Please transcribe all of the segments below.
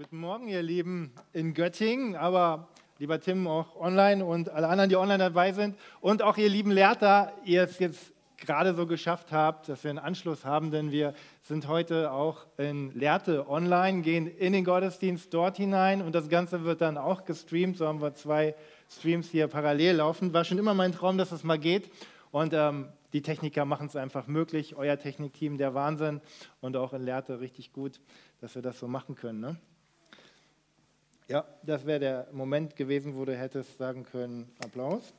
Guten Morgen, ihr Lieben in Göttingen, aber lieber Tim auch online und alle anderen, die online dabei sind und auch ihr lieben Lehrter, ihr es jetzt gerade so geschafft habt, dass wir einen Anschluss haben, denn wir sind heute auch in Lehrte online, gehen in den Gottesdienst dort hinein und das Ganze wird dann auch gestreamt. So haben wir zwei Streams hier parallel laufen. War schon immer mein Traum, dass das mal geht und ähm, die Techniker machen es einfach möglich. Euer Technikteam, der Wahnsinn und auch in Lehrte richtig gut, dass wir das so machen können. Ne? Ja, das wäre der Moment gewesen, wo du hättest sagen können, Applaus.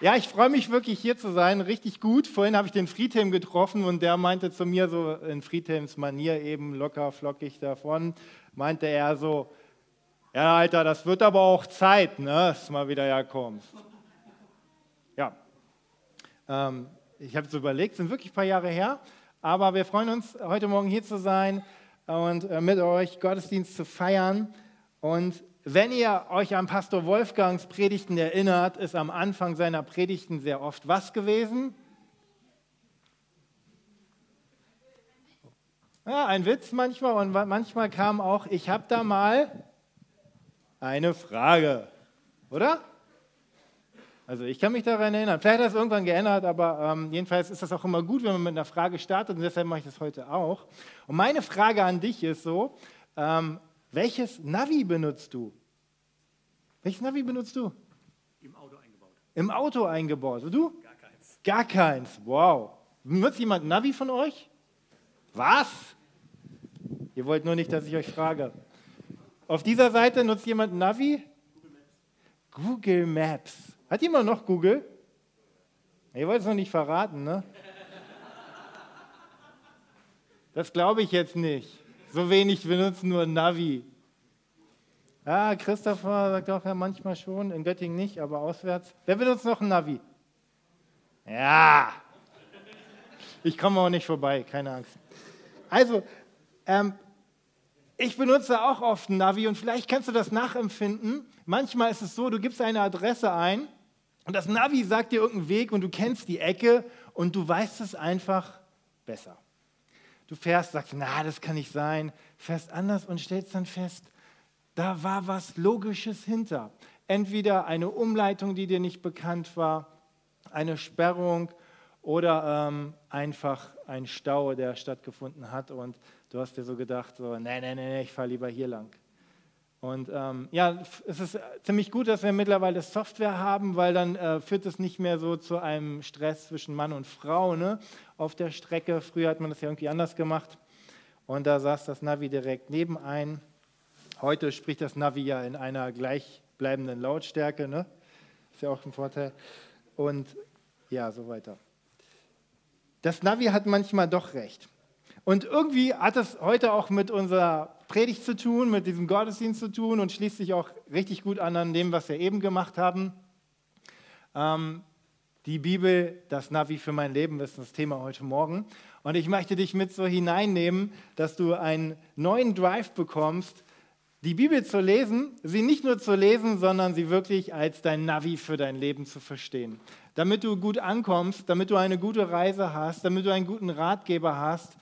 Ja, ich freue mich wirklich hier zu sein, richtig gut. Vorhin habe ich den Friedhelm getroffen und der meinte zu mir so in Friedhelms Manier eben locker flockig davon, meinte er so, ja Alter, das wird aber auch Zeit, ne, dass du mal wieder herkommst. Ja, ähm, ich habe es überlegt, sind wirklich ein paar Jahre her, aber wir freuen uns, heute Morgen hier zu sein und äh, mit euch Gottesdienst zu feiern. Und wenn ihr euch an Pastor Wolfgangs Predigten erinnert, ist am Anfang seiner Predigten sehr oft was gewesen? Ja, ein Witz manchmal und manchmal kam auch, ich habe da mal eine Frage, oder? Also ich kann mich daran erinnern. Vielleicht hat das irgendwann geändert, aber ähm, jedenfalls ist das auch immer gut, wenn man mit einer Frage startet und deshalb mache ich das heute auch. Und meine Frage an dich ist so, ähm, welches Navi benutzt du? Welches Navi benutzt du? Im Auto eingebaut. Im Auto eingebaut. Und du? Gar keins. Gar keins. Wow. Benutzt jemand Navi von euch? Was? Ihr wollt nur nicht, dass ich euch frage. Auf dieser Seite nutzt jemand Navi? Google Maps. Google Maps. Hat jemand noch Google? Ihr wollt es noch nicht verraten, ne? Das glaube ich jetzt nicht. So wenig benutzen nur Navi. Ja, Christopher sagt auch ja manchmal schon, in Göttingen nicht, aber auswärts. Wer benutzt noch ein Navi? Ja. Ich komme auch nicht vorbei, keine Angst. Also, ähm, ich benutze auch oft ein Navi und vielleicht kannst du das nachempfinden. Manchmal ist es so, du gibst eine Adresse ein und das Navi sagt dir irgendeinen Weg und du kennst die Ecke und du weißt es einfach besser. Du fährst, sagst, na, das kann nicht sein, fährst anders und stellst dann fest, da war was Logisches hinter. Entweder eine Umleitung, die dir nicht bekannt war, eine Sperrung oder ähm, einfach ein Stau, der stattgefunden hat und du hast dir so gedacht, so, nee, nee, nee, ich fahre lieber hier lang. Und ähm, ja, es ist ziemlich gut, dass wir mittlerweile Software haben, weil dann äh, führt es nicht mehr so zu einem Stress zwischen Mann und Frau ne, auf der Strecke. Früher hat man das ja irgendwie anders gemacht. Und da saß das Navi direkt nebenein. Heute spricht das Navi ja in einer gleichbleibenden Lautstärke. Ne? Ist ja auch ein Vorteil. Und ja, so weiter. Das Navi hat manchmal doch recht. Und irgendwie hat es heute auch mit unserer Predigt zu tun, mit diesem Gottesdienst zu tun und schließt sich auch richtig gut an an dem, was wir eben gemacht haben. Ähm, die Bibel, das Navi für mein Leben, ist das Thema heute Morgen. Und ich möchte dich mit so hineinnehmen, dass du einen neuen Drive bekommst, die Bibel zu lesen, sie nicht nur zu lesen, sondern sie wirklich als dein Navi für dein Leben zu verstehen. Damit du gut ankommst, damit du eine gute Reise hast, damit du einen guten Ratgeber hast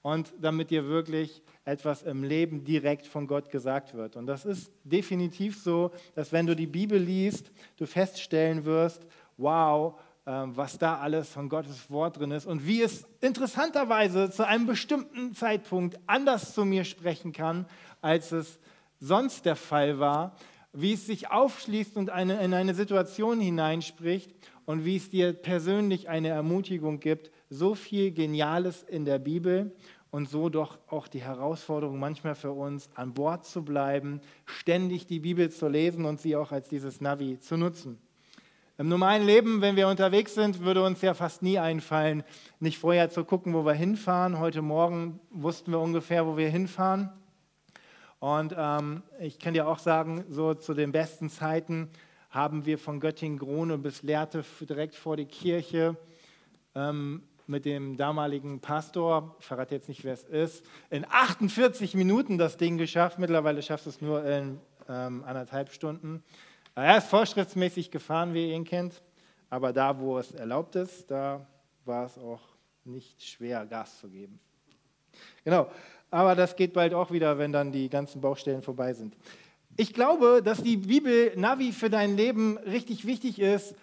und damit dir wirklich etwas im Leben direkt von Gott gesagt wird. Und das ist definitiv so, dass wenn du die Bibel liest, du feststellen wirst, wow, ähm, was da alles von Gottes Wort drin ist und wie es interessanterweise zu einem bestimmten Zeitpunkt anders zu mir sprechen kann, als es sonst der Fall war, wie es sich aufschließt und eine, in eine Situation hineinspricht und wie es dir persönlich eine Ermutigung gibt. So viel Geniales in der Bibel und so doch auch die Herausforderung manchmal für uns, an Bord zu bleiben, ständig die Bibel zu lesen und sie auch als dieses Navi zu nutzen. Im normalen Leben, wenn wir unterwegs sind, würde uns ja fast nie einfallen, nicht vorher zu gucken, wo wir hinfahren. Heute Morgen wussten wir ungefähr, wo wir hinfahren. Und ähm, ich kann dir auch sagen, so zu den besten Zeiten haben wir von Göttingen-Grone bis Lehrte direkt vor die Kirche ähm, mit dem damaligen Pastor, ich verrate jetzt nicht, wer es ist, in 48 Minuten das Ding geschafft. Mittlerweile schafft es nur in ähm, anderthalb Stunden. Er ist vorschriftsmäßig gefahren, wie ihr ihn kennt, aber da, wo es erlaubt ist, da war es auch nicht schwer, Gas zu geben. Genau, aber das geht bald auch wieder, wenn dann die ganzen Baustellen vorbei sind. Ich glaube, dass die Bibel Navi für dein Leben richtig wichtig ist,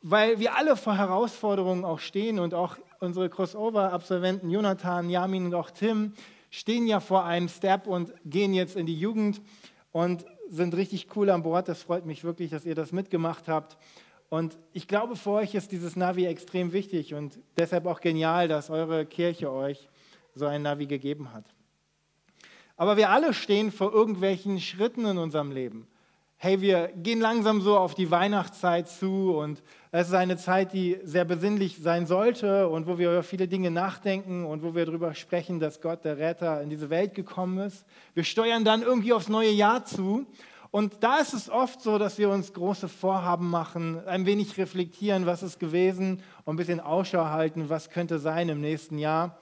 weil wir alle vor Herausforderungen auch stehen und auch unsere Crossover-Absolventen Jonathan, Jamin und auch Tim stehen ja vor einem Step und gehen jetzt in die Jugend und sind richtig cool an Bord. Das freut mich wirklich, dass ihr das mitgemacht habt. Und ich glaube, für euch ist dieses Navi extrem wichtig und deshalb auch genial, dass eure Kirche euch so ein Navi gegeben hat. Aber wir alle stehen vor irgendwelchen Schritten in unserem Leben. Hey, wir gehen langsam so auf die Weihnachtszeit zu und es ist eine Zeit, die sehr besinnlich sein sollte und wo wir über viele Dinge nachdenken und wo wir darüber sprechen, dass Gott, der Retter, in diese Welt gekommen ist. Wir steuern dann irgendwie aufs neue Jahr zu und da ist es oft so, dass wir uns große Vorhaben machen, ein wenig reflektieren, was ist gewesen und ein bisschen Ausschau halten, was könnte sein im nächsten Jahr.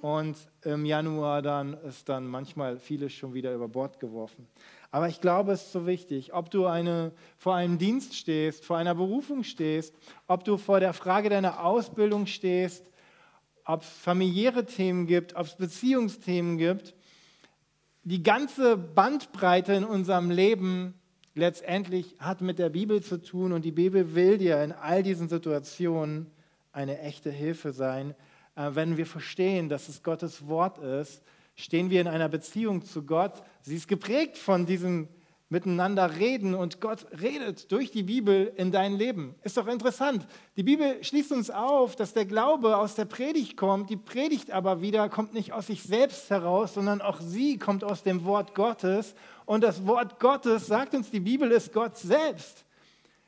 Und im Januar dann ist dann manchmal vieles schon wieder über Bord geworfen. Aber ich glaube, es ist so wichtig, ob du eine, vor einem Dienst stehst, vor einer Berufung stehst, ob du vor der Frage deiner Ausbildung stehst, ob es familiäre Themen gibt, ob es Beziehungsthemen gibt. Die ganze Bandbreite in unserem Leben letztendlich hat mit der Bibel zu tun und die Bibel will dir in all diesen Situationen eine echte Hilfe sein, äh, wenn wir verstehen, dass es Gottes Wort ist, stehen wir in einer Beziehung zu Gott. Sie ist geprägt von diesem Miteinander reden und Gott redet durch die Bibel in dein Leben. Ist doch interessant. Die Bibel schließt uns auf, dass der Glaube aus der Predigt kommt. Die Predigt aber wieder kommt nicht aus sich selbst heraus, sondern auch sie kommt aus dem Wort Gottes. Und das Wort Gottes, sagt uns die Bibel, ist Gott selbst.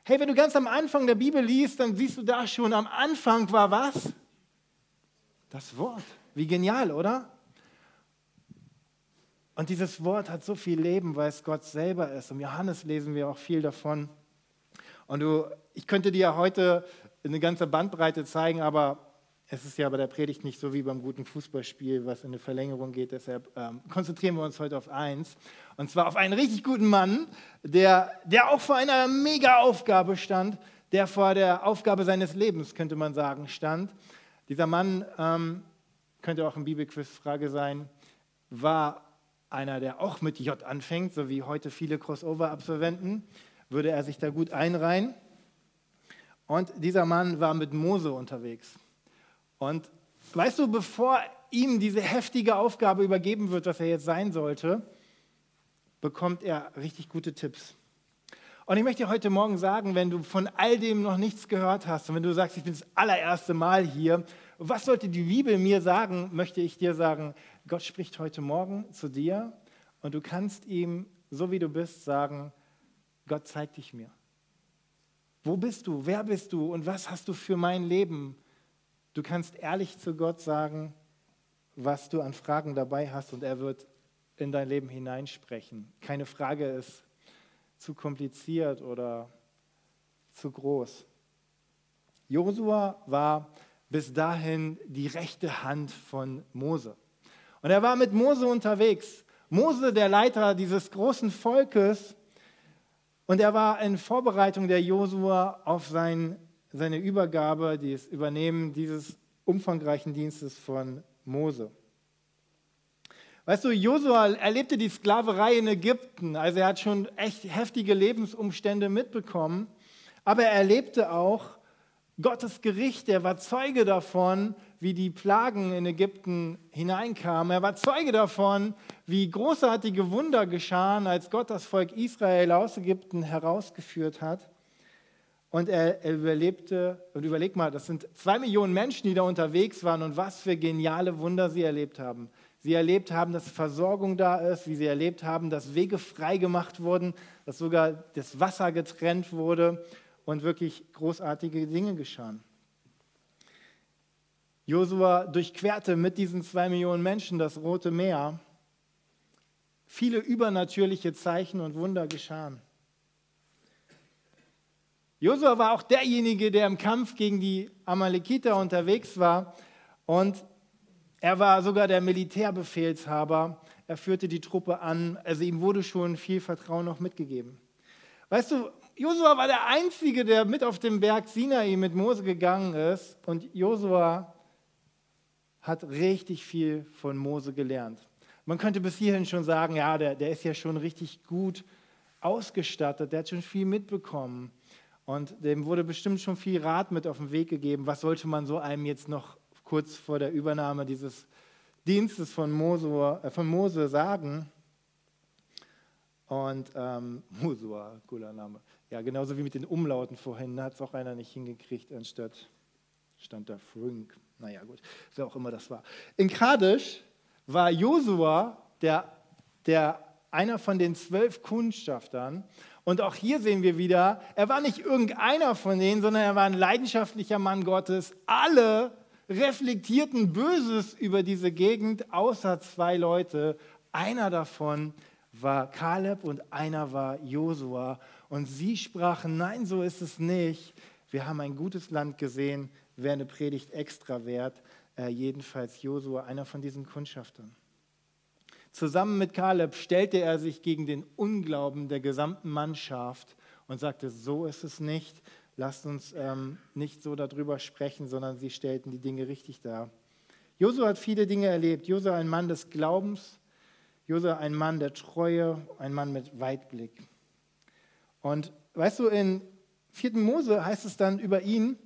Hey, wenn du ganz am Anfang der Bibel liest, dann siehst du da schon, am Anfang war was? Das Wort. Wie genial, oder? Und dieses Wort hat so viel Leben, weil es Gott selber ist. Im Johannes lesen wir auch viel davon. Und du, ich könnte dir heute eine ganze Bandbreite zeigen, aber es ist ja bei der Predigt nicht so wie beim guten Fußballspiel, was in eine Verlängerung geht. Deshalb ähm, konzentrieren wir uns heute auf eins. Und zwar auf einen richtig guten Mann, der, der auch vor einer Mega-Aufgabe stand, der vor der Aufgabe seines Lebens, könnte man sagen, stand. Dieser Mann, ähm, könnte auch ein Bibelquiz-Frage sein, war einer, der auch mit J anfängt, so wie heute viele Crossover-Absolventen, würde er sich da gut einreihen. Und dieser Mann war mit Mose unterwegs. Und weißt du, bevor ihm diese heftige Aufgabe übergeben wird, was er jetzt sein sollte, bekommt er richtig gute Tipps. Und ich möchte dir heute Morgen sagen, wenn du von all dem noch nichts gehört hast und wenn du sagst, ich bin das allererste Mal hier, was sollte die Bibel mir sagen, möchte ich dir sagen, Gott spricht heute Morgen zu dir und du kannst ihm, so wie du bist, sagen, Gott zeig dich mir. Wo bist du? Wer bist du? Und was hast du für mein Leben? Du kannst ehrlich zu Gott sagen, was du an Fragen dabei hast und er wird in dein Leben hineinsprechen. Keine Frage ist zu kompliziert oder zu groß. Josua war bis dahin die rechte Hand von Mose. Und er war mit Mose unterwegs. Mose, der Leiter dieses großen Volkes, und er war in Vorbereitung der Josua auf sein, seine Übergabe, das Übernehmen dieses umfangreichen Dienstes von Mose. Weißt du, Josua erlebte die Sklaverei in Ägypten, also er hat schon echt heftige Lebensumstände mitbekommen, aber er erlebte auch Gottes Gericht, er war Zeuge davon, wie die Plagen in Ägypten hineinkamen. Er war Zeuge davon, wie großartige Wunder geschahen, als Gott das Volk Israel aus Ägypten herausgeführt hat. Und er, er überlebte, und überleg mal, das sind zwei Millionen Menschen, die da unterwegs waren und was für geniale Wunder sie erlebt haben sie erlebt haben, dass Versorgung da ist, wie sie erlebt haben, dass Wege frei gemacht wurden, dass sogar das Wasser getrennt wurde und wirklich großartige Dinge geschahen. Josua durchquerte mit diesen zwei Millionen Menschen das Rote Meer. Viele übernatürliche Zeichen und Wunder geschahen. Josua war auch derjenige, der im Kampf gegen die Amalekiter unterwegs war und er war sogar der Militärbefehlshaber. Er führte die Truppe an. Also ihm wurde schon viel Vertrauen noch mitgegeben. Weißt du, Josua war der Einzige, der mit auf den Berg Sinai mit Mose gegangen ist. Und Josua hat richtig viel von Mose gelernt. Man könnte bis hierhin schon sagen, ja, der, der ist ja schon richtig gut ausgestattet, der hat schon viel mitbekommen. Und dem wurde bestimmt schon viel Rat mit auf den Weg gegeben. Was sollte man so einem jetzt noch kurz vor der Übernahme dieses Dienstes von Mose, äh, von Mose sagen? Und ähm, Mosua, cooler Name. Ja, genauso wie mit den Umlauten vorhin, hat es auch einer nicht hingekriegt, anstatt stand da Frünk. Naja, gut, wer auch immer das war. In Kadesh war Josua der, der einer von den zwölf Kundschaftern. Und auch hier sehen wir wieder, er war nicht irgendeiner von denen, sondern er war ein leidenschaftlicher Mann Gottes. Alle reflektierten Böses über diese Gegend, außer zwei Leute. Einer davon war Kaleb und einer war Josua. Und sie sprachen, nein, so ist es nicht. Wir haben ein gutes Land gesehen, wäre eine Predigt extra wert. Äh, jedenfalls Josua, einer von diesen Kundschaftern. Zusammen mit Kaleb stellte er sich gegen den Unglauben der gesamten Mannschaft und sagte, so ist es nicht. Lasst uns ähm, nicht so darüber sprechen, sondern sie stellten die Dinge richtig dar. Josua hat viele Dinge erlebt. Josua ein Mann des Glaubens, Josua ein Mann der Treue, ein Mann mit Weitblick. Und weißt du, in 4. Mose heißt es dann über ihn,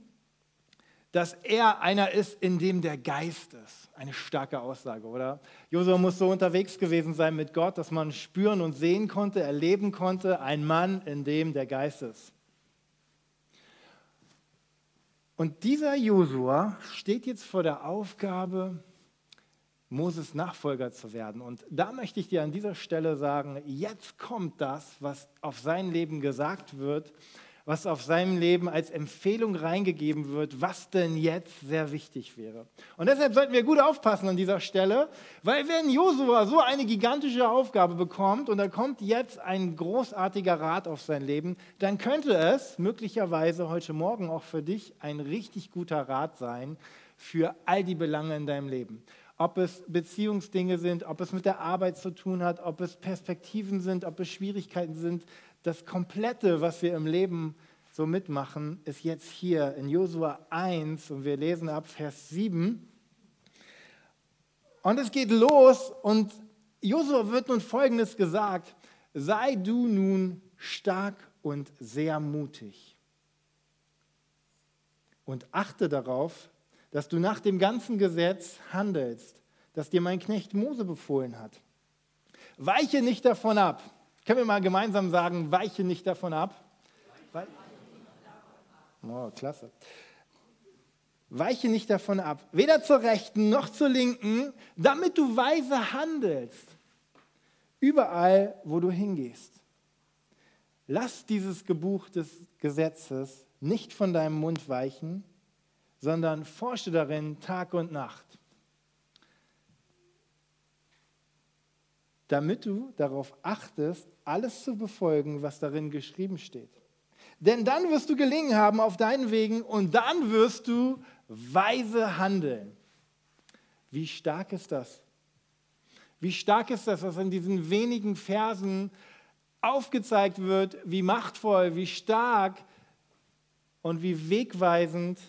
dass er einer ist, in dem der Geist ist. Eine starke Aussage, oder? Josua muss so unterwegs gewesen sein mit Gott, dass man spüren und sehen konnte, erleben konnte, ein Mann, in dem der Geist ist. Und dieser Josua steht jetzt vor der Aufgabe, Moses Nachfolger zu werden. Und da möchte ich dir an dieser Stelle sagen, jetzt kommt das, was auf sein Leben gesagt wird was auf seinem Leben als Empfehlung reingegeben wird, was denn jetzt sehr wichtig wäre. Und deshalb sollten wir gut aufpassen an dieser Stelle, weil wenn Josua so eine gigantische Aufgabe bekommt und da kommt jetzt ein großartiger Rat auf sein Leben, dann könnte es möglicherweise heute Morgen auch für dich ein richtig guter Rat sein für all die Belange in deinem Leben ob es Beziehungsdinge sind, ob es mit der Arbeit zu tun hat, ob es Perspektiven sind, ob es Schwierigkeiten sind das Komplette, was wir im Leben so mitmachen, ist jetzt hier in Josua 1 und wir lesen ab Vers 7. Und es geht los und Josua wird nun Folgendes gesagt, sei du nun stark und sehr mutig und achte darauf, dass du nach dem ganzen Gesetz handelst, das dir mein Knecht Mose befohlen hat. Weiche nicht davon ab können wir mal gemeinsam sagen, weiche nicht davon ab? Oh, klasse. Weiche nicht davon ab, weder zur Rechten noch zur Linken, damit du weise handelst, überall, wo du hingehst. Lass dieses Gebuch des Gesetzes nicht von deinem Mund weichen, sondern forsche darin Tag und Nacht damit du darauf achtest, alles zu befolgen, was darin geschrieben steht. Denn dann wirst du gelingen haben auf deinen Wegen und dann wirst du weise handeln. Wie stark ist das? Wie stark ist das, was in diesen wenigen Versen aufgezeigt wird, wie machtvoll, wie stark und wie wegweisend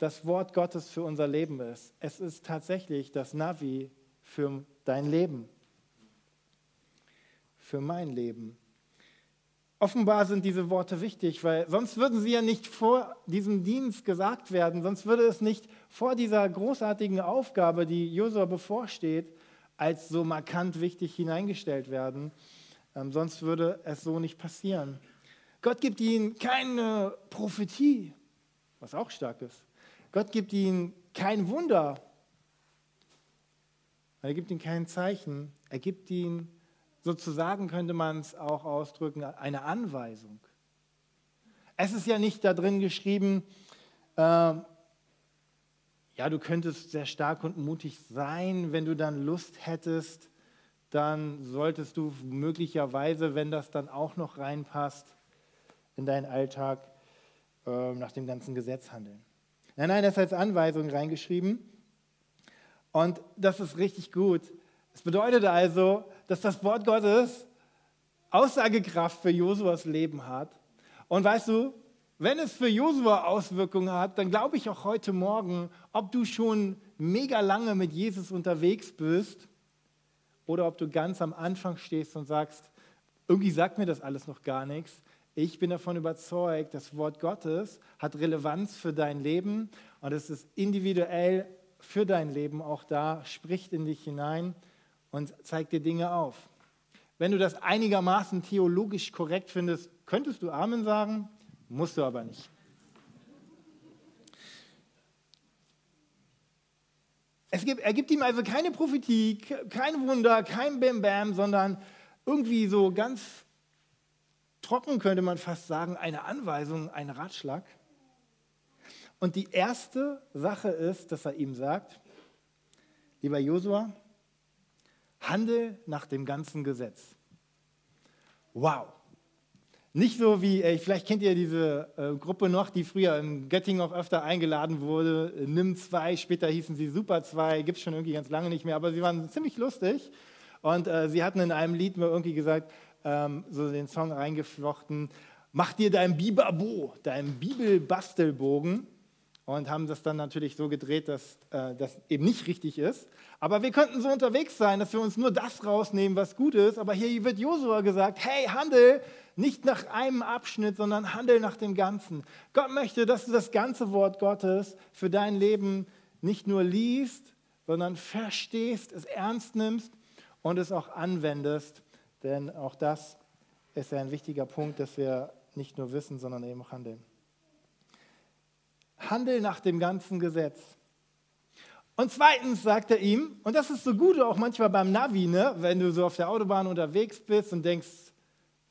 das Wort Gottes für unser Leben ist. Es ist tatsächlich das Navi für dein Leben für mein Leben. Offenbar sind diese Worte wichtig, weil sonst würden sie ja nicht vor diesem Dienst gesagt werden, sonst würde es nicht vor dieser großartigen Aufgabe, die Josua bevorsteht, als so markant wichtig hineingestellt werden. Ähm, sonst würde es so nicht passieren. Gott gibt ihnen keine Prophetie, was auch stark ist. Gott gibt ihnen kein Wunder. Er gibt ihnen kein Zeichen. Er gibt ihnen sozusagen könnte man es auch ausdrücken, eine Anweisung. Es ist ja nicht da drin geschrieben, äh, ja, du könntest sehr stark und mutig sein, wenn du dann Lust hättest, dann solltest du möglicherweise, wenn das dann auch noch reinpasst, in deinen Alltag äh, nach dem ganzen Gesetz handeln. Nein, nein, das ist als Anweisung reingeschrieben. Und das ist richtig gut. Es bedeutet also, dass das Wort Gottes Aussagekraft für Josuas Leben hat. Und weißt du, wenn es für Josua Auswirkungen hat, dann glaube ich auch heute Morgen, ob du schon mega lange mit Jesus unterwegs bist oder ob du ganz am Anfang stehst und sagst, irgendwie sagt mir das alles noch gar nichts. Ich bin davon überzeugt, das Wort Gottes hat Relevanz für dein Leben und es ist individuell für dein Leben auch da, spricht in dich hinein und zeigt dir Dinge auf. Wenn du das einigermaßen theologisch korrekt findest, könntest du Amen sagen, musst du aber nicht. Es gibt, er gibt ihm also keine Prophetie, kein Wunder, kein Bam Bam, sondern irgendwie so ganz trocken könnte man fast sagen, eine Anweisung, ein Ratschlag. Und die erste Sache ist, dass er ihm sagt, lieber Josua, handel nach dem ganzen Gesetz. Wow. Nicht so wie, ey, vielleicht kennt ihr diese äh, Gruppe noch, die früher in Göttingen auch öfter eingeladen wurde. Nimm zwei, später hießen sie Super zwei, gibt es schon irgendwie ganz lange nicht mehr, aber sie waren ziemlich lustig. Und äh, sie hatten in einem Lied mir irgendwie gesagt, ähm, so den Song reingeflochten, mach dir dein Bibabo, dein Bibelbastelbogen und haben das dann natürlich so gedreht, dass äh, das eben nicht richtig ist. Aber wir könnten so unterwegs sein, dass wir uns nur das rausnehmen, was gut ist. Aber hier wird Josua gesagt, hey, handel nicht nach einem Abschnitt, sondern handel nach dem Ganzen. Gott möchte, dass du das ganze Wort Gottes für dein Leben nicht nur liest, sondern verstehst, es ernst nimmst und es auch anwendest. Denn auch das ist ein wichtiger Punkt, dass wir nicht nur wissen, sondern eben auch handeln. Handel nach dem ganzen Gesetz. Und zweitens sagt er ihm, und das ist so gut auch manchmal beim Navi, ne, wenn du so auf der Autobahn unterwegs bist und denkst,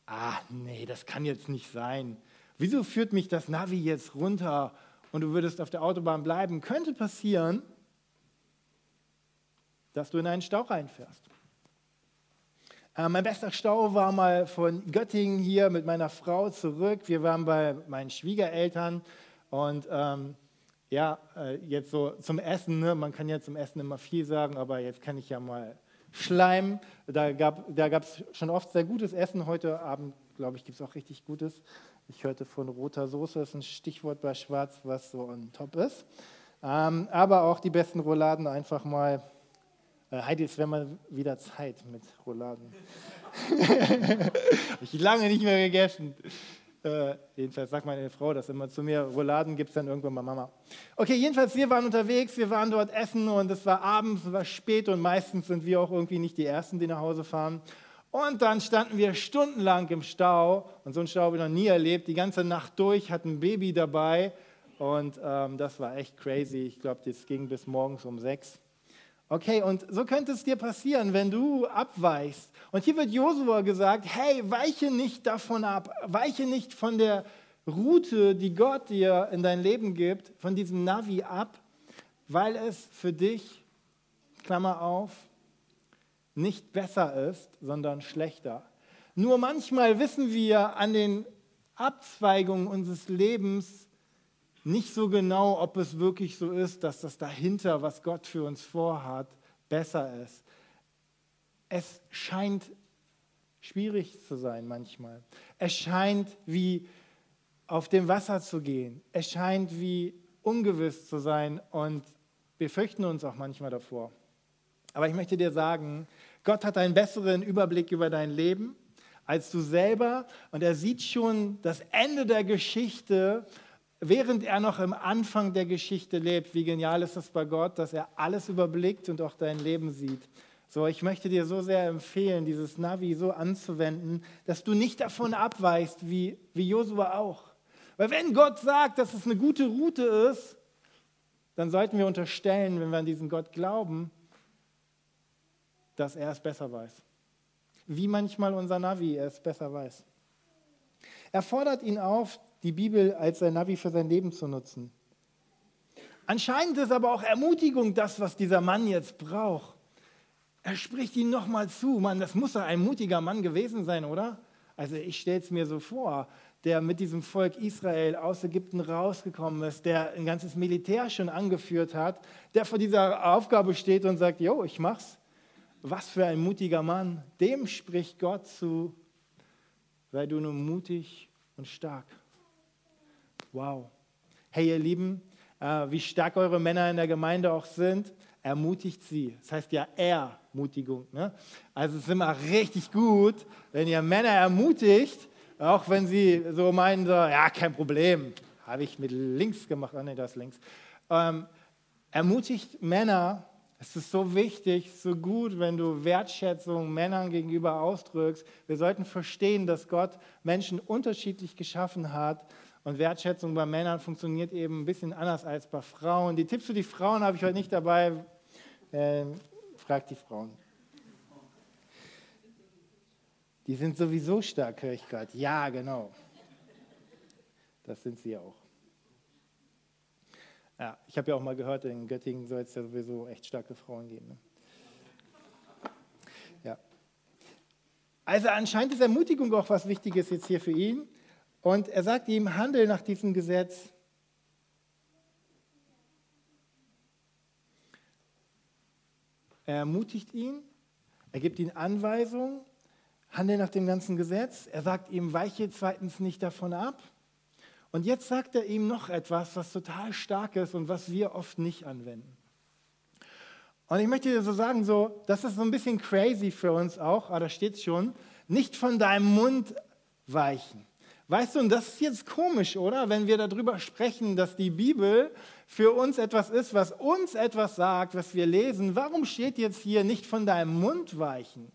ah, nee, das kann jetzt nicht sein. Wieso führt mich das Navi jetzt runter und du würdest auf der Autobahn bleiben? Könnte passieren, dass du in einen Stau reinfährst. Äh, mein bester Stau war mal von Göttingen hier mit meiner Frau zurück. Wir waren bei meinen Schwiegereltern und ähm, ja, äh, jetzt so zum Essen, ne? man kann ja zum Essen immer viel sagen, aber jetzt kann ich ja mal Schleim. Da gab es da schon oft sehr gutes Essen. Heute Abend, glaube ich, gibt es auch richtig gutes. Ich hörte von roter Soße, das ist ein Stichwort bei Schwarz, was so on top ist. Ähm, aber auch die besten Rouladen einfach mal. Äh, Heidi, es wäre mal wieder Zeit mit Rouladen. Habe ich lange nicht mehr gegessen. Äh, jedenfalls sagt meine Frau das immer zu mir. Rouladen gibt es dann irgendwann bei Mama. Okay, jedenfalls, wir waren unterwegs, wir waren dort essen und es war abends, es war spät und meistens sind wir auch irgendwie nicht die Ersten, die nach Hause fahren. Und dann standen wir stundenlang im Stau und so einen Stau habe ich noch nie erlebt. Die ganze Nacht durch, hatten ein Baby dabei und ähm, das war echt crazy. Ich glaube, das ging bis morgens um sechs. Okay, und so könnte es dir passieren, wenn du abweichst. Und hier wird Josua gesagt, hey, weiche nicht davon ab, weiche nicht von der Route, die Gott dir in dein Leben gibt, von diesem Navi ab, weil es für dich, Klammer auf, nicht besser ist, sondern schlechter. Nur manchmal wissen wir an den Abzweigungen unseres Lebens, nicht so genau, ob es wirklich so ist, dass das dahinter, was Gott für uns vorhat, besser ist. Es scheint schwierig zu sein manchmal. Es scheint wie auf dem Wasser zu gehen. Es scheint wie ungewiss zu sein und wir fürchten uns auch manchmal davor. Aber ich möchte dir sagen, Gott hat einen besseren Überblick über dein Leben als du selber und er sieht schon das Ende der Geschichte während er noch im Anfang der Geschichte lebt. Wie genial ist es bei Gott, dass er alles überblickt und auch dein Leben sieht. So, ich möchte dir so sehr empfehlen, dieses Navi so anzuwenden, dass du nicht davon abweichst, wie, wie Josua auch. Weil wenn Gott sagt, dass es eine gute Route ist, dann sollten wir unterstellen, wenn wir an diesen Gott glauben, dass er es besser weiß. Wie manchmal unser Navi es besser weiß. Er fordert ihn auf, die Bibel als sein Navi für sein Leben zu nutzen. Anscheinend ist aber auch Ermutigung das, was dieser Mann jetzt braucht. Er spricht ihm nochmal zu. Mann, das muss doch ein mutiger Mann gewesen sein, oder? Also ich stelle es mir so vor, der mit diesem Volk Israel aus Ägypten rausgekommen ist, der ein ganzes Militär schon angeführt hat, der vor dieser Aufgabe steht und sagt, jo, ich mach's. Was für ein mutiger Mann. Dem spricht Gott zu, sei du nur mutig und stark. Wow. Hey ihr Lieben, äh, wie stark eure Männer in der Gemeinde auch sind, ermutigt sie. Das heißt ja Ermutigung. Ne? Also es ist immer richtig gut, wenn ihr Männer ermutigt, auch wenn sie so meinen, so, ja, kein Problem, habe ich mit links gemacht, oh nee, das links. Ähm, ermutigt Männer, es ist so wichtig, so gut, wenn du Wertschätzung Männern gegenüber ausdrückst. Wir sollten verstehen, dass Gott Menschen unterschiedlich geschaffen hat und Wertschätzung bei Männern funktioniert eben ein bisschen anders als bei Frauen. Die Tipps für die Frauen habe ich heute nicht dabei. Äh, fragt die Frauen. Die sind sowieso stark, höre ich gerade. Ja, genau. Das sind sie auch. Ja, ich habe ja auch mal gehört, in Göttingen soll es ja sowieso echt starke Frauen geben. Ne? Ja. Also anscheinend ist Ermutigung auch was Wichtiges jetzt hier für ihn. Und er sagt ihm, handel nach diesem Gesetz. Er ermutigt ihn, er gibt ihm Anweisungen, handel nach dem ganzen Gesetz. Er sagt ihm, weiche zweitens nicht davon ab. Und jetzt sagt er ihm noch etwas, was total stark ist und was wir oft nicht anwenden. Und ich möchte dir so sagen, so, das ist so ein bisschen crazy für uns auch, aber da steht schon, nicht von deinem Mund weichen. Weißt du, und das ist jetzt komisch, oder? Wenn wir darüber sprechen, dass die Bibel für uns etwas ist, was uns etwas sagt, was wir lesen. Warum steht jetzt hier nicht von deinem Mund weichen?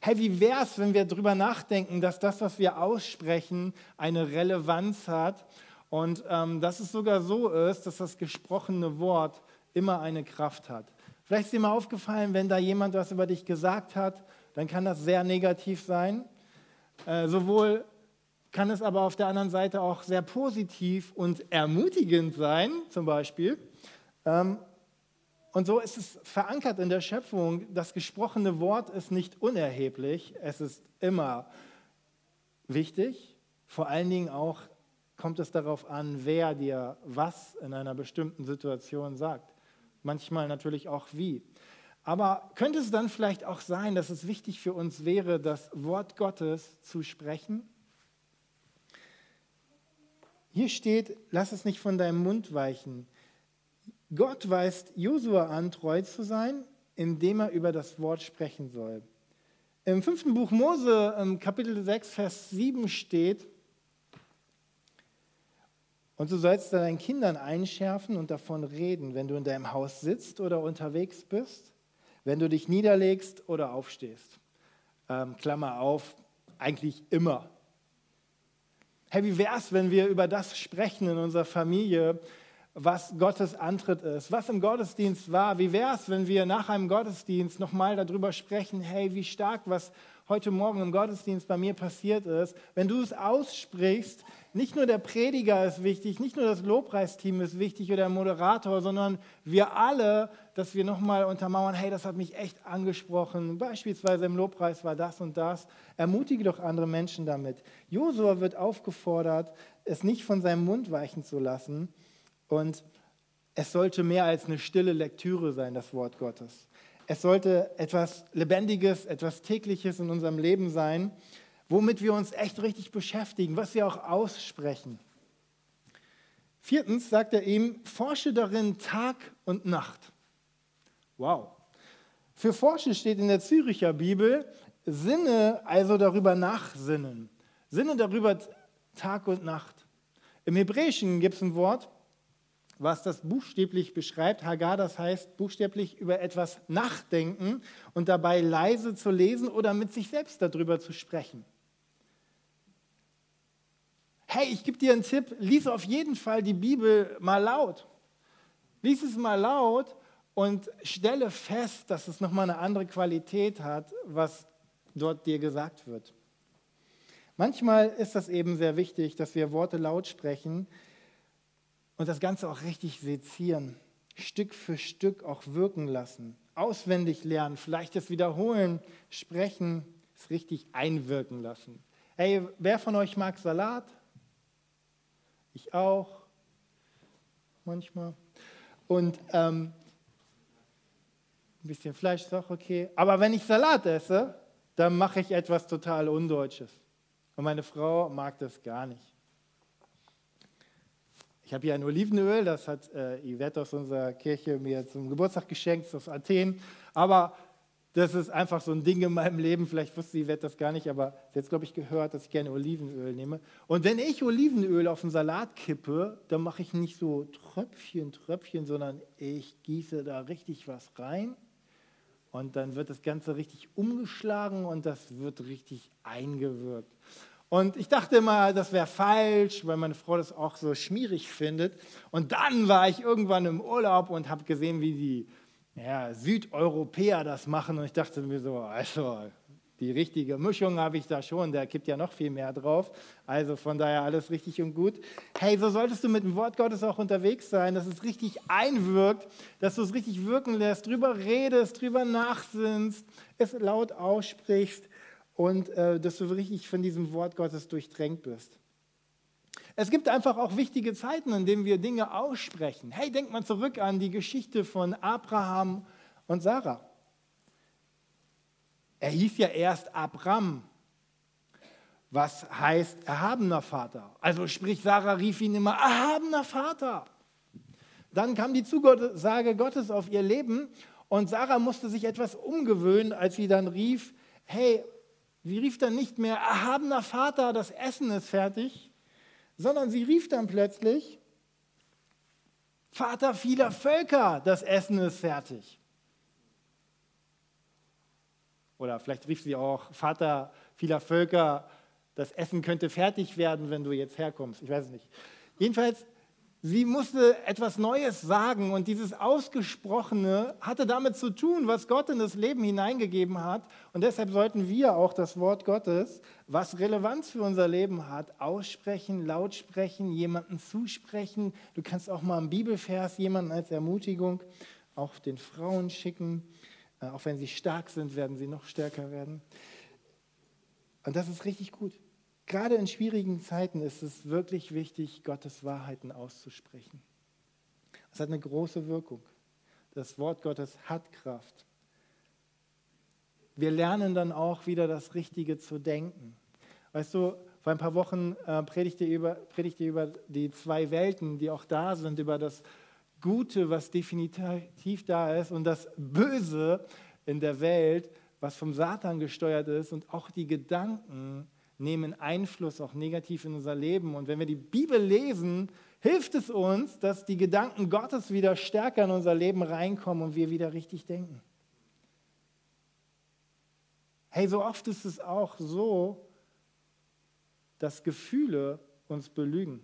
Hey, wie wäre es, wenn wir darüber nachdenken, dass das, was wir aussprechen, eine Relevanz hat und ähm, dass es sogar so ist, dass das gesprochene Wort immer eine Kraft hat. Vielleicht ist dir mal aufgefallen, wenn da jemand was über dich gesagt hat, dann kann das sehr negativ sein. Äh, sowohl kann es aber auf der anderen Seite auch sehr positiv und ermutigend sein, zum Beispiel. Ähm, und so ist es verankert in der Schöpfung, das gesprochene Wort ist nicht unerheblich, es ist immer wichtig. Vor allen Dingen auch kommt es darauf an, wer dir was in einer bestimmten Situation sagt. Manchmal natürlich auch wie. Aber könnte es dann vielleicht auch sein, dass es wichtig für uns wäre, das Wort Gottes zu sprechen? Hier steht, lass es nicht von deinem Mund weichen. Gott weist Josua an, treu zu sein, indem er über das Wort sprechen soll. Im fünften Buch Mose, Kapitel 6, Vers 7 steht, und du sollst deinen Kindern einschärfen und davon reden, wenn du in deinem Haus sitzt oder unterwegs bist, wenn du dich niederlegst oder aufstehst. Ähm, Klammer auf, eigentlich immer. Hey, wie wäre es, wenn wir über das sprechen in unserer Familie, was Gottes Antritt ist, was im Gottesdienst war. Wie wäre es, wenn wir nach einem Gottesdienst nochmal darüber sprechen, hey, wie stark, was heute Morgen im Gottesdienst bei mir passiert ist. Wenn du es aussprichst, nicht nur der Prediger ist wichtig, nicht nur das Lobpreisteam ist wichtig oder der Moderator, sondern wir alle, dass wir nochmal untermauern, hey, das hat mich echt angesprochen. Beispielsweise im Lobpreis war das und das. Ermutige doch andere Menschen damit. Josua wird aufgefordert, es nicht von seinem Mund weichen zu lassen und es sollte mehr als eine stille Lektüre sein, das Wort Gottes. Es sollte etwas Lebendiges, etwas Tägliches in unserem Leben sein, womit wir uns echt richtig beschäftigen, was wir auch aussprechen. Viertens sagt er ihm, forsche darin Tag und Nacht. Wow. Für forsche steht in der Züricher Bibel, Sinne, also darüber nachsinnen. Sinne darüber Tag und Nacht. Im Hebräischen gibt es ein Wort, was das buchstäblich beschreibt. Hagar, das heißt buchstäblich über etwas nachdenken und dabei leise zu lesen oder mit sich selbst darüber zu sprechen. Hey, ich gebe dir einen Tipp, lies auf jeden Fall die Bibel mal laut. Lies es mal laut und stelle fest, dass es nochmal eine andere Qualität hat, was dort dir gesagt wird. Manchmal ist das eben sehr wichtig, dass wir Worte laut sprechen, und das Ganze auch richtig sezieren, Stück für Stück auch wirken lassen, auswendig lernen, vielleicht das wiederholen, sprechen, es richtig einwirken lassen. Hey, wer von euch mag Salat? Ich auch, manchmal. Und ähm, ein bisschen Fleisch ist auch okay. Aber wenn ich Salat esse, dann mache ich etwas total Undeutsches. Und meine Frau mag das gar nicht. Ich habe hier ein Olivenöl, das hat äh, Yvette aus unserer Kirche mir zum Geburtstag geschenkt, aus Athen. Aber das ist einfach so ein Ding in meinem Leben. Vielleicht wusste Yvette das gar nicht, aber sie hat, glaube ich, gehört, dass ich gerne Olivenöl nehme. Und wenn ich Olivenöl auf einen Salat kippe, dann mache ich nicht so Tröpfchen, Tröpfchen, sondern ich gieße da richtig was rein. Und dann wird das Ganze richtig umgeschlagen und das wird richtig eingewirkt. Und ich dachte immer, das wäre falsch, weil meine Frau das auch so schmierig findet. Und dann war ich irgendwann im Urlaub und habe gesehen, wie die ja, Südeuropäer das machen. Und ich dachte mir so, also die richtige Mischung habe ich da schon, der kippt ja noch viel mehr drauf. Also von daher alles richtig und gut. Hey, so solltest du mit dem Wort Gottes auch unterwegs sein, dass es richtig einwirkt, dass du es richtig wirken lässt, drüber redest, drüber nachsinnst, es laut aussprichst und äh, dass du richtig von diesem Wort Gottes durchdrängt bist. Es gibt einfach auch wichtige Zeiten, in denen wir Dinge aussprechen. Hey, denk mal zurück an die Geschichte von Abraham und Sarah. Er hieß ja erst Abram, was heißt erhabener Vater. Also sprich, Sarah rief ihn immer erhabener Vater. Dann kam die Zusage Gottes auf ihr Leben und Sarah musste sich etwas umgewöhnen, als sie dann rief, hey, Sie rief dann nicht mehr, erhabener Vater, das Essen ist fertig, sondern sie rief dann plötzlich, Vater vieler Völker, das Essen ist fertig. Oder vielleicht rief sie auch, Vater vieler Völker, das Essen könnte fertig werden, wenn du jetzt herkommst. Ich weiß es nicht. Jedenfalls Sie musste etwas Neues sagen und dieses Ausgesprochene hatte damit zu tun, was Gott in das Leben hineingegeben hat. Und deshalb sollten wir auch das Wort Gottes, was Relevanz für unser Leben hat, aussprechen, laut sprechen, jemanden zusprechen. Du kannst auch mal einen Bibelvers jemanden als Ermutigung auch den Frauen schicken. Äh, auch wenn sie stark sind, werden sie noch stärker werden. Und das ist richtig gut. Gerade in schwierigen Zeiten ist es wirklich wichtig, Gottes Wahrheiten auszusprechen. Es hat eine große Wirkung. Das Wort Gottes hat Kraft. Wir lernen dann auch wieder das Richtige zu denken. Weißt du, vor ein paar Wochen äh, predigte, über, predigte über die zwei Welten, die auch da sind, über das Gute, was definitiv da ist, und das Böse in der Welt, was vom Satan gesteuert ist, und auch die Gedanken, nehmen Einfluss auch negativ in unser Leben. Und wenn wir die Bibel lesen, hilft es uns, dass die Gedanken Gottes wieder stärker in unser Leben reinkommen und wir wieder richtig denken. Hey, so oft ist es auch so, dass Gefühle uns belügen.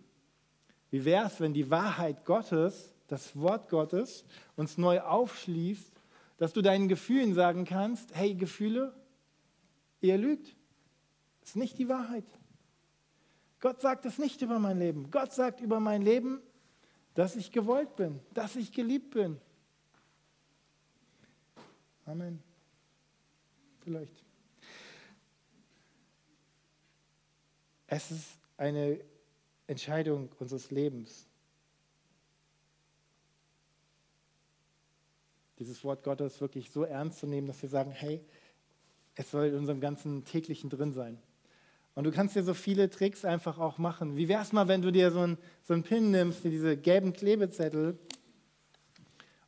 Wie wäre es, wenn die Wahrheit Gottes, das Wort Gottes, uns neu aufschließt, dass du deinen Gefühlen sagen kannst, hey Gefühle, ihr lügt. Das ist nicht die Wahrheit. Gott sagt es nicht über mein Leben. Gott sagt über mein Leben, dass ich gewollt bin, dass ich geliebt bin. Amen. Vielleicht. Es ist eine Entscheidung unseres Lebens. Dieses Wort Gottes wirklich so ernst zu nehmen, dass wir sagen, hey, es soll in unserem ganzen täglichen drin sein. Und du kannst dir so viele Tricks einfach auch machen. Wie wäre es mal, wenn du dir so einen so Pin nimmst, diese gelben Klebezettel,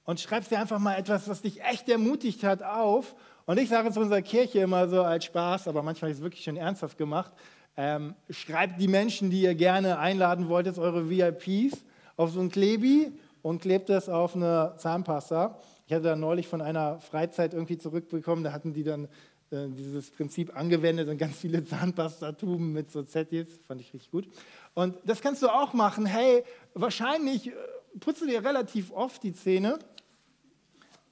und schreibst dir einfach mal etwas, was dich echt ermutigt hat, auf. Und ich sage zu unserer Kirche immer so als Spaß, aber manchmal ist es wirklich schon ernsthaft gemacht, ähm, schreibt die Menschen, die ihr gerne einladen wolltet, eure VIPs, auf so ein Klebi und klebt das auf eine Zahnpasta. Ich hatte da neulich von einer Freizeit irgendwie zurückbekommen, da hatten die dann äh, dieses Prinzip angewendet und ganz viele Zahnpastatuben mit so Zettis, fand ich richtig gut. Und das kannst du auch machen. Hey, wahrscheinlich äh, putzt du dir relativ oft die Zähne,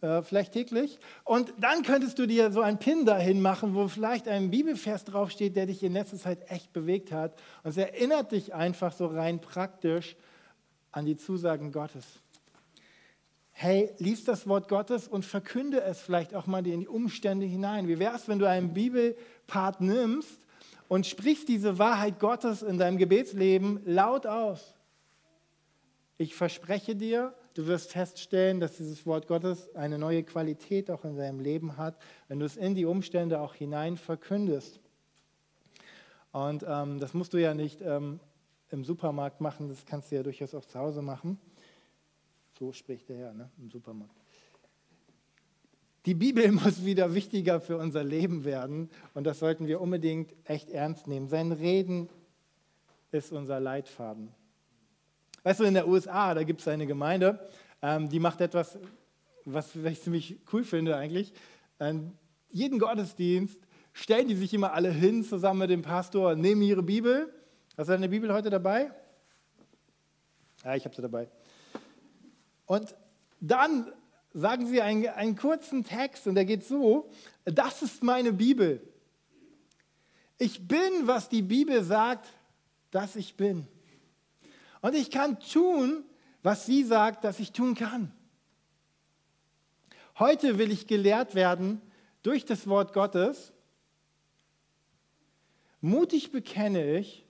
äh, vielleicht täglich. Und dann könntest du dir so einen Pin dahin machen, wo vielleicht ein Bibelvers draufsteht, der dich in letzter Zeit echt bewegt hat. Und es erinnert dich einfach so rein praktisch an die Zusagen Gottes hey, lies das Wort Gottes und verkünde es vielleicht auch mal in die Umstände hinein. Wie wäre es, wenn du einen Bibelpart nimmst und sprichst diese Wahrheit Gottes in deinem Gebetsleben laut aus? Ich verspreche dir, du wirst feststellen, dass dieses Wort Gottes eine neue Qualität auch in deinem Leben hat, wenn du es in die Umstände auch hinein verkündest. Und ähm, das musst du ja nicht ähm, im Supermarkt machen, das kannst du ja durchaus auch zu Hause machen. So spricht der Herr ne? im Supermarkt. Die Bibel muss wieder wichtiger für unser Leben werden und das sollten wir unbedingt echt ernst nehmen. Sein Reden ist unser Leitfaden. Weißt du, in der USA, da gibt es eine Gemeinde, ähm, die macht etwas, was ich ziemlich cool finde eigentlich. Ähm, jeden Gottesdienst stellen die sich immer alle hin zusammen mit dem Pastor, nehmen ihre Bibel. Hast du deine Bibel heute dabei? Ja, ich habe sie dabei. Und dann sagen sie einen, einen kurzen Text und der geht so, das ist meine Bibel. Ich bin, was die Bibel sagt, dass ich bin. Und ich kann tun, was sie sagt, dass ich tun kann. Heute will ich gelehrt werden durch das Wort Gottes. Mutig bekenne ich,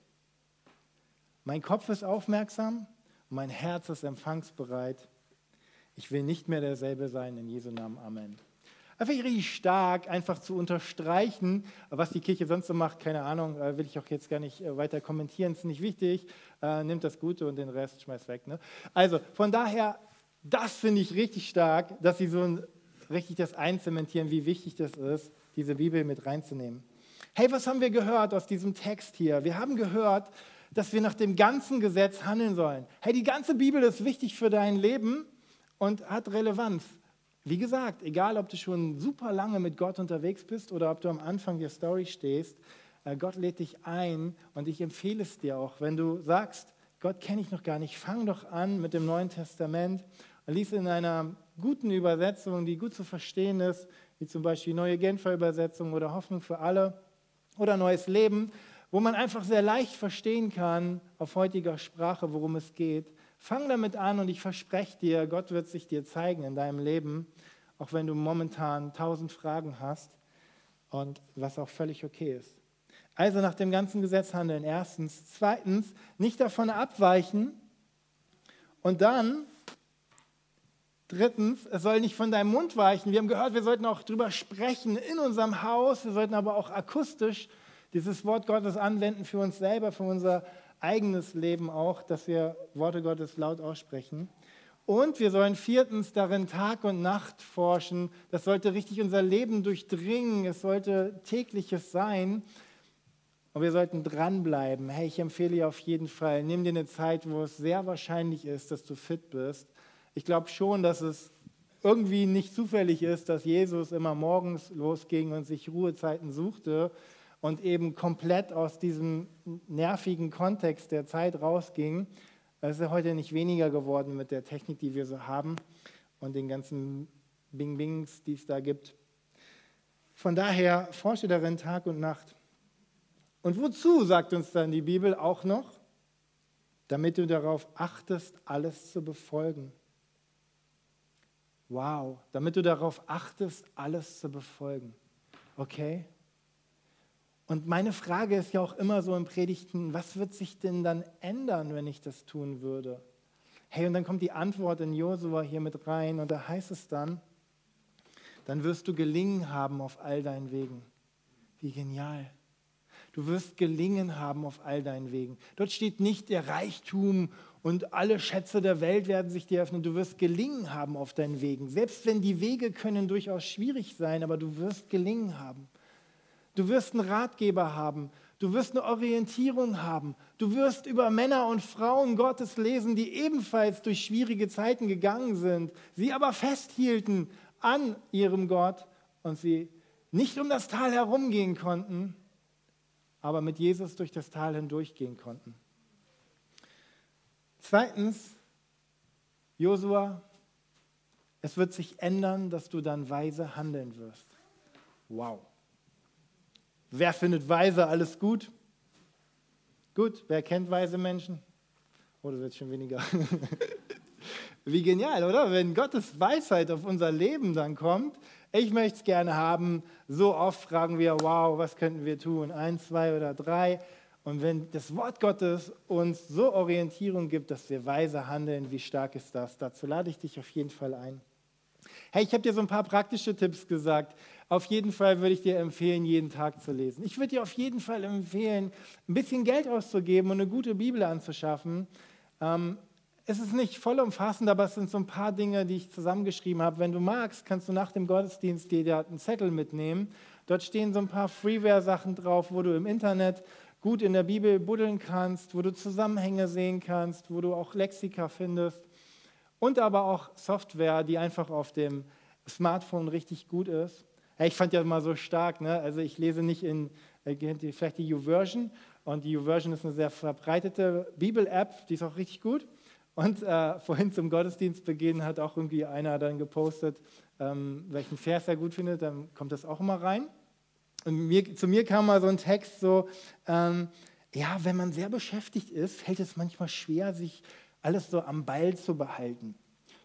mein Kopf ist aufmerksam mein Herz ist empfangsbereit. Ich will nicht mehr derselbe sein. In Jesu Namen. Amen. Einfach richtig stark, einfach zu unterstreichen, was die Kirche sonst so macht, keine Ahnung, äh, will ich auch jetzt gar nicht äh, weiter kommentieren, ist nicht wichtig. Äh, nimmt das Gute und den Rest schmeißt weg. Ne? Also von daher, das finde ich richtig stark, dass sie so richtig das einzementieren, wie wichtig das ist, diese Bibel mit reinzunehmen. Hey, was haben wir gehört aus diesem Text hier? Wir haben gehört, dass wir nach dem ganzen Gesetz handeln sollen. Hey, die ganze Bibel ist wichtig für dein Leben und hat Relevanz. Wie gesagt, egal ob du schon super lange mit Gott unterwegs bist oder ob du am Anfang der Story stehst, äh, Gott lädt dich ein und ich empfehle es dir auch, wenn du sagst, Gott kenne ich noch gar nicht, fang doch an mit dem Neuen Testament und lies in einer guten Übersetzung, die gut zu verstehen ist, wie zum Beispiel die Neue Genfer Übersetzung oder Hoffnung für alle oder Neues Leben, wo man einfach sehr leicht verstehen kann auf heutiger Sprache, worum es geht. Fang damit an und ich verspreche dir, Gott wird sich dir zeigen in deinem Leben, auch wenn du momentan tausend Fragen hast und was auch völlig okay ist. Also nach dem ganzen Gesetz handeln, erstens. Zweitens, nicht davon abweichen. Und dann, drittens, es soll nicht von deinem Mund weichen. Wir haben gehört, wir sollten auch drüber sprechen in unserem Haus. Wir sollten aber auch akustisch dieses Wort Gottes anwenden für uns selber, für unser eigenes Leben auch, dass wir Worte Gottes laut aussprechen. Und wir sollen viertens darin Tag und Nacht forschen. Das sollte richtig unser Leben durchdringen. Es sollte tägliches sein. Und wir sollten dranbleiben. Hey, ich empfehle dir auf jeden Fall, nimm dir eine Zeit, wo es sehr wahrscheinlich ist, dass du fit bist. Ich glaube schon, dass es irgendwie nicht zufällig ist, dass Jesus immer morgens losging und sich Ruhezeiten suchte und eben komplett aus diesem nervigen Kontext der Zeit rausging. Es ist heute nicht weniger geworden mit der Technik, die wir so haben und den ganzen Bing-Bings, die es da gibt. Von daher forsche darin Tag und Nacht. Und wozu, sagt uns dann die Bibel auch noch? Damit du darauf achtest, alles zu befolgen. Wow, damit du darauf achtest, alles zu befolgen. Okay? Und meine Frage ist ja auch immer so im Predigten, was wird sich denn dann ändern, wenn ich das tun würde? Hey, und dann kommt die Antwort in Josua hier mit rein und da heißt es dann, dann wirst du gelingen haben auf all deinen Wegen. Wie genial. Du wirst gelingen haben auf all deinen Wegen. Dort steht nicht der Reichtum und alle Schätze der Welt werden sich dir öffnen. Du wirst gelingen haben auf deinen Wegen. Selbst wenn die Wege können durchaus schwierig sein, aber du wirst gelingen haben. Du wirst einen Ratgeber haben. Du wirst eine Orientierung haben. Du wirst über Männer und Frauen Gottes lesen, die ebenfalls durch schwierige Zeiten gegangen sind, sie aber festhielten an ihrem Gott und sie nicht um das Tal herumgehen konnten, aber mit Jesus durch das Tal hindurchgehen konnten. Zweitens, Josua, es wird sich ändern, dass du dann weise handeln wirst. Wow. Wer findet weise alles gut? Gut, wer kennt weise Menschen? Oh, das wird schon weniger. Wie genial, oder? Wenn Gottes Weisheit auf unser Leben dann kommt, ich möchte es gerne haben. So oft fragen wir, wow, was könnten wir tun? Eins, zwei oder drei. Und wenn das Wort Gottes uns so Orientierung gibt, dass wir weise handeln, wie stark ist das? Dazu lade ich dich auf jeden Fall ein. Hey, ich habe dir so ein paar praktische Tipps gesagt. Auf jeden Fall würde ich dir empfehlen, jeden Tag zu lesen. Ich würde dir auf jeden Fall empfehlen, ein bisschen Geld auszugeben und eine gute Bibel anzuschaffen. Ähm, es ist nicht vollumfassend, aber es sind so ein paar Dinge, die ich zusammengeschrieben habe. Wenn du magst, kannst du nach dem Gottesdienst dir einen Zettel mitnehmen. Dort stehen so ein paar Freeware-Sachen drauf, wo du im Internet gut in der Bibel buddeln kannst, wo du Zusammenhänge sehen kannst, wo du auch Lexika findest und aber auch Software, die einfach auf dem Smartphone richtig gut ist. Ich fand ja mal so stark, ne? also ich lese nicht in, äh, vielleicht die YouVersion und die YouVersion ist eine sehr verbreitete Bibel-App, die ist auch richtig gut. Und äh, vorhin zum Gottesdienstbeginn hat auch irgendwie einer dann gepostet, ähm, welchen Vers er gut findet, dann kommt das auch immer rein. Und mir, zu mir kam mal so ein Text so, ähm, ja, wenn man sehr beschäftigt ist, fällt es manchmal schwer, sich alles so am Ball zu behalten.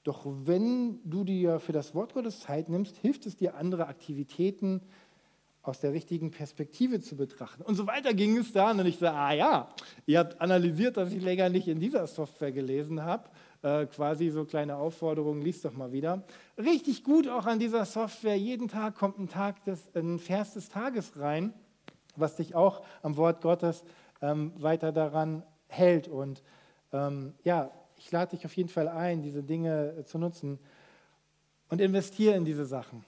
Doch wenn du dir für das Wort Gottes Zeit nimmst, hilft es dir, andere Aktivitäten aus der richtigen Perspektive zu betrachten. Und so weiter ging es dann. Und ich sage, ah ja, ihr habt analysiert, dass ich länger nicht in dieser Software gelesen habe. Äh, quasi so kleine Aufforderungen, liest doch mal wieder. Richtig gut auch an dieser Software. Jeden Tag kommt ein, Tag des, ein Vers des Tages rein, was dich auch am Wort Gottes ähm, weiter daran hält. Und ähm, ja, ich lade dich auf jeden Fall ein, diese Dinge äh, zu nutzen und investiere in diese Sachen.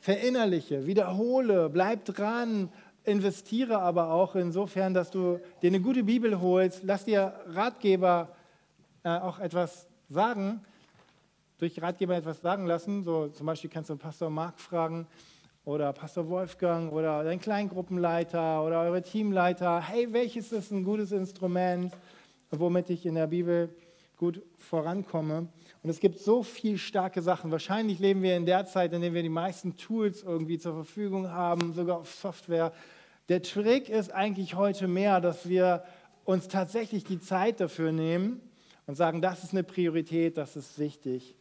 Verinnerliche, wiederhole, bleib dran, investiere aber auch insofern, dass du dir eine gute Bibel holst, lass dir Ratgeber äh, auch etwas sagen, durch Ratgeber etwas sagen lassen. So zum Beispiel kannst du Pastor Mark fragen oder Pastor Wolfgang oder dein Kleingruppenleiter oder eure Teamleiter. Hey, welches ist ein gutes Instrument, womit ich in der Bibel gut vorankomme? Und es gibt so viele starke Sachen. Wahrscheinlich leben wir in der Zeit, in der wir die meisten Tools irgendwie zur Verfügung haben, sogar auf Software. Der Trick ist eigentlich heute mehr, dass wir uns tatsächlich die Zeit dafür nehmen und sagen, das ist eine Priorität, das ist wichtig.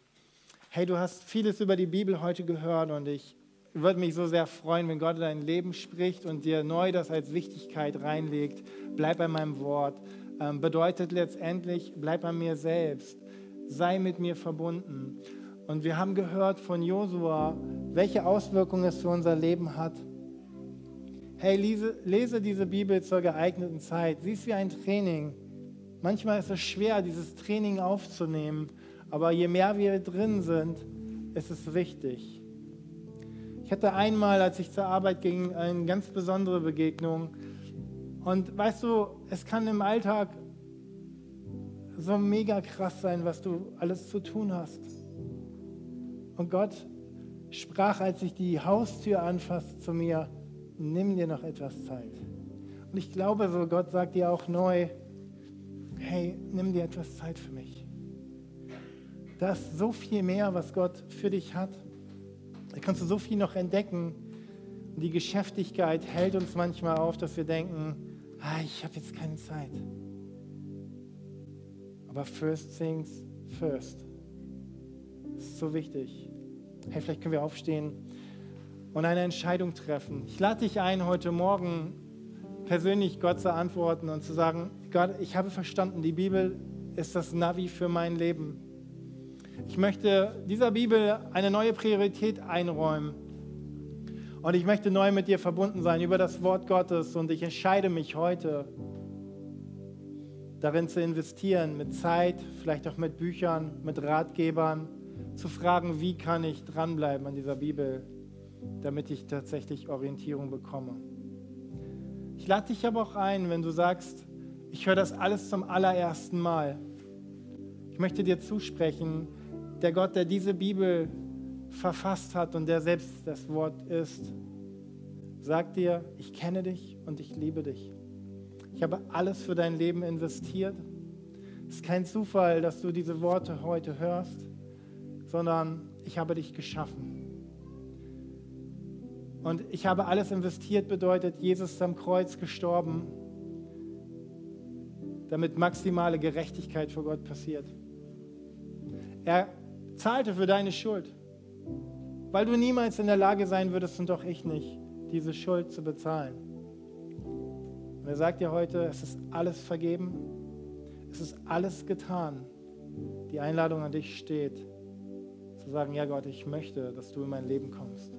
Hey, du hast vieles über die Bibel heute gehört und ich würde mich so sehr freuen, wenn Gott dein Leben spricht und dir neu das als Wichtigkeit reinlegt. Bleib bei meinem Wort. Ähm, bedeutet letztendlich, bleib bei mir selbst sei mit mir verbunden. Und wir haben gehört von Josua, welche Auswirkungen es für unser Leben hat. Hey, lese, lese diese Bibel zur geeigneten Zeit. Sie ist wie ein Training. Manchmal ist es schwer, dieses Training aufzunehmen, aber je mehr wir drin sind, ist es wichtig. Ich hatte einmal, als ich zur Arbeit ging, eine ganz besondere Begegnung. Und weißt du, es kann im Alltag so mega krass sein, was du alles zu tun hast. Und Gott sprach, als ich die Haustür anfasste, zu mir, nimm dir noch etwas Zeit. Und ich glaube so, Gott sagt dir auch neu, hey, nimm dir etwas Zeit für mich. Da ist so viel mehr, was Gott für dich hat. Da kannst du so viel noch entdecken. Und die Geschäftigkeit hält uns manchmal auf, dass wir denken, ah, ich habe jetzt keine Zeit. Aber first things first. Das ist so wichtig. Hey, vielleicht können wir aufstehen und eine Entscheidung treffen. Ich lade dich ein, heute Morgen persönlich Gott zu antworten und zu sagen, Gott, ich habe verstanden, die Bibel ist das Navi für mein Leben. Ich möchte dieser Bibel eine neue Priorität einräumen. Und ich möchte neu mit dir verbunden sein über das Wort Gottes. Und ich entscheide mich heute, darin zu investieren, mit Zeit, vielleicht auch mit Büchern, mit Ratgebern, zu fragen, wie kann ich dranbleiben an dieser Bibel, damit ich tatsächlich Orientierung bekomme. Ich lade dich aber auch ein, wenn du sagst, ich höre das alles zum allerersten Mal. Ich möchte dir zusprechen, der Gott, der diese Bibel verfasst hat und der selbst das Wort ist, sagt dir, ich kenne dich und ich liebe dich. Ich habe alles für dein Leben investiert. Es ist kein Zufall, dass du diese Worte heute hörst, sondern ich habe dich geschaffen. Und ich habe alles investiert bedeutet, Jesus ist am Kreuz gestorben, damit maximale Gerechtigkeit vor Gott passiert. Er zahlte für deine Schuld, weil du niemals in der Lage sein würdest und doch ich nicht, diese Schuld zu bezahlen. Und er sagt dir heute, es ist alles vergeben, es ist alles getan. Die Einladung an dich steht. Zu sagen, ja Gott, ich möchte, dass du in mein Leben kommst.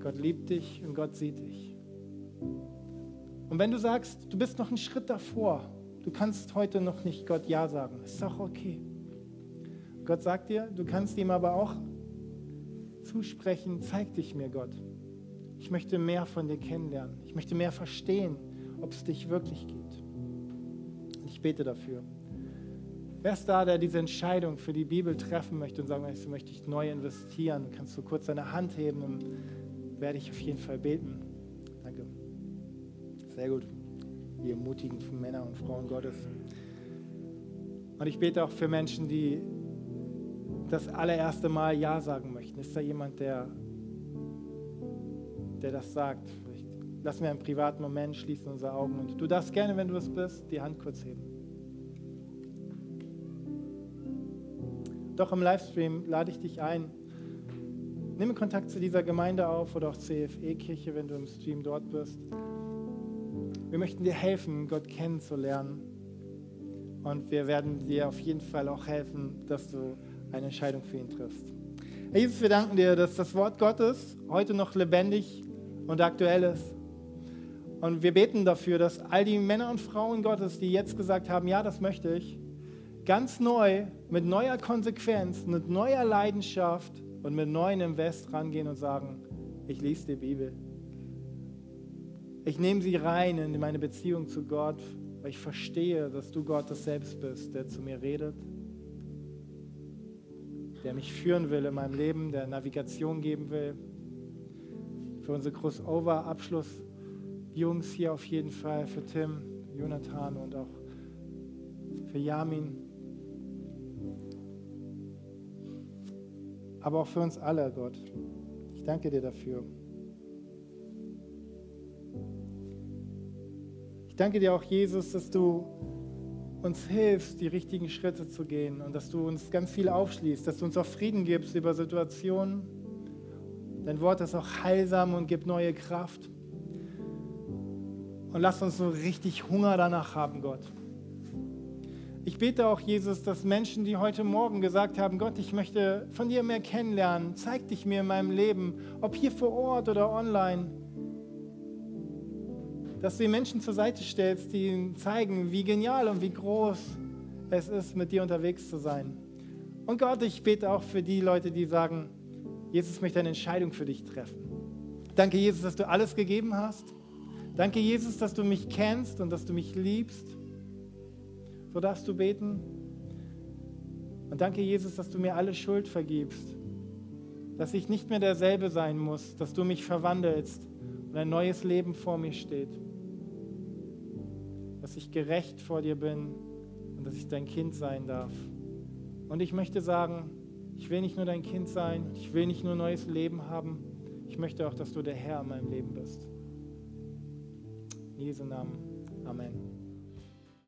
Gott liebt dich und Gott sieht dich. Und wenn du sagst, du bist noch einen Schritt davor, du kannst heute noch nicht Gott Ja sagen, ist auch okay. Gott sagt dir, du kannst ihm aber auch zusprechen, zeig dich mir, Gott. Ich möchte mehr von dir kennenlernen. Ich möchte mehr verstehen, ob es dich wirklich gibt. Und ich bete dafür. Wer ist da, der diese Entscheidung für die Bibel treffen möchte und sagen möchte, möchte ich neu investieren? Kannst du kurz deine Hand heben, dann werde ich auf jeden Fall beten. Danke. Sehr gut. Ihr mutigen Männer und Frauen Gottes. Und ich bete auch für Menschen, die das allererste Mal Ja sagen möchten. Ist da jemand, der, der das sagt? Vielleicht lassen wir einen privaten Moment, schließen unsere Augen und du darfst gerne, wenn du es bist, die Hand kurz heben. Doch im Livestream lade ich dich ein. Nimm Kontakt zu dieser Gemeinde auf oder auch CFE-Kirche, wenn du im Stream dort bist. Wir möchten dir helfen, Gott kennenzulernen. Und wir werden dir auf jeden Fall auch helfen, dass du eine Entscheidung für ihn triffst. Jesus, wir danken dir, dass das Wort Gottes heute noch lebendig und aktuell ist. Und wir beten dafür, dass all die Männer und Frauen Gottes, die jetzt gesagt haben, ja, das möchte ich, ganz neu, mit neuer Konsequenz, mit neuer Leidenschaft und mit neuen Invest rangehen und sagen, ich lese die Bibel. Ich nehme sie rein in meine Beziehung zu Gott, weil ich verstehe, dass du Gott das selbst bist, der zu mir redet, der mich führen will in meinem Leben, der Navigation geben will. Für unsere Crossover-Abschluss-Jungs hier auf jeden Fall, für Tim, Jonathan und auch für Yamin. Aber auch für uns alle, Gott. Ich danke dir dafür. Ich danke dir auch, Jesus, dass du uns hilfst, die richtigen Schritte zu gehen und dass du uns ganz viel aufschließt, dass du uns auch Frieden gibst über Situationen. Dein Wort ist auch heilsam und gibt neue Kraft. Und lass uns so richtig Hunger danach haben, Gott. Ich bete auch, Jesus, dass Menschen, die heute Morgen gesagt haben, Gott, ich möchte von dir mehr kennenlernen, zeig dich mir in meinem Leben, ob hier vor Ort oder online, dass du die Menschen zur Seite stellst, die ihnen zeigen, wie genial und wie groß es ist, mit dir unterwegs zu sein. Und Gott, ich bete auch für die Leute, die sagen, Jesus möchte eine Entscheidung für dich treffen. Danke, Jesus, dass du alles gegeben hast. Danke, Jesus, dass du mich kennst und dass du mich liebst. So darfst du beten. Und danke, Jesus, dass du mir alle Schuld vergibst. Dass ich nicht mehr derselbe sein muss, dass du mich verwandelst und ein neues Leben vor mir steht dass ich gerecht vor dir bin und dass ich dein Kind sein darf. Und ich möchte sagen, ich will nicht nur dein Kind sein, ich will nicht nur neues Leben haben, ich möchte auch, dass du der Herr in meinem Leben bist. In Jesu Namen. Amen.